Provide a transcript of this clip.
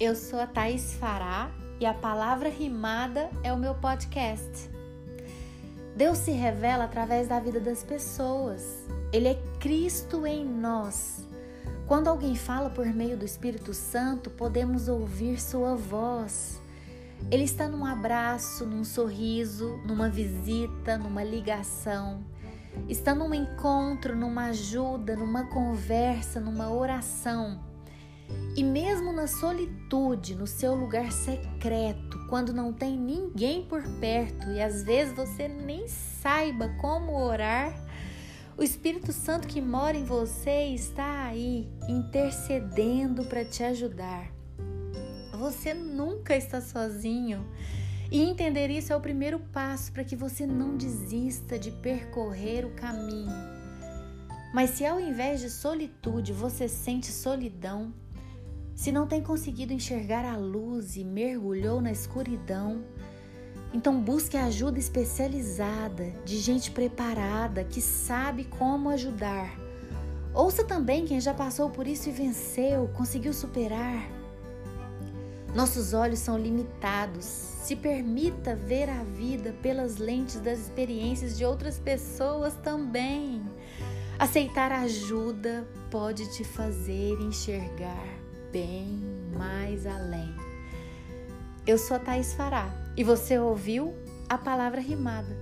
Eu sou a Thaís Fará e a palavra rimada é o meu podcast. Deus se revela através da vida das pessoas. Ele é Cristo em nós. Quando alguém fala por meio do Espírito Santo, podemos ouvir sua voz. Ele está num abraço, num sorriso, numa visita, numa ligação. Está num encontro, numa ajuda, numa conversa, numa oração. Na solitude, no seu lugar secreto, quando não tem ninguém por perto e às vezes você nem saiba como orar, o Espírito Santo que mora em você está aí intercedendo para te ajudar. Você nunca está sozinho. E entender isso é o primeiro passo para que você não desista de percorrer o caminho. Mas se ao invés de solitude você sente solidão, se não tem conseguido enxergar a luz e mergulhou na escuridão, então busque ajuda especializada, de gente preparada que sabe como ajudar. Ouça também quem já passou por isso e venceu, conseguiu superar. Nossos olhos são limitados. Se permita ver a vida pelas lentes das experiências de outras pessoas também. Aceitar ajuda pode te fazer enxergar bem mais além. Eu sou a Thaís Fará e você ouviu a palavra rimada.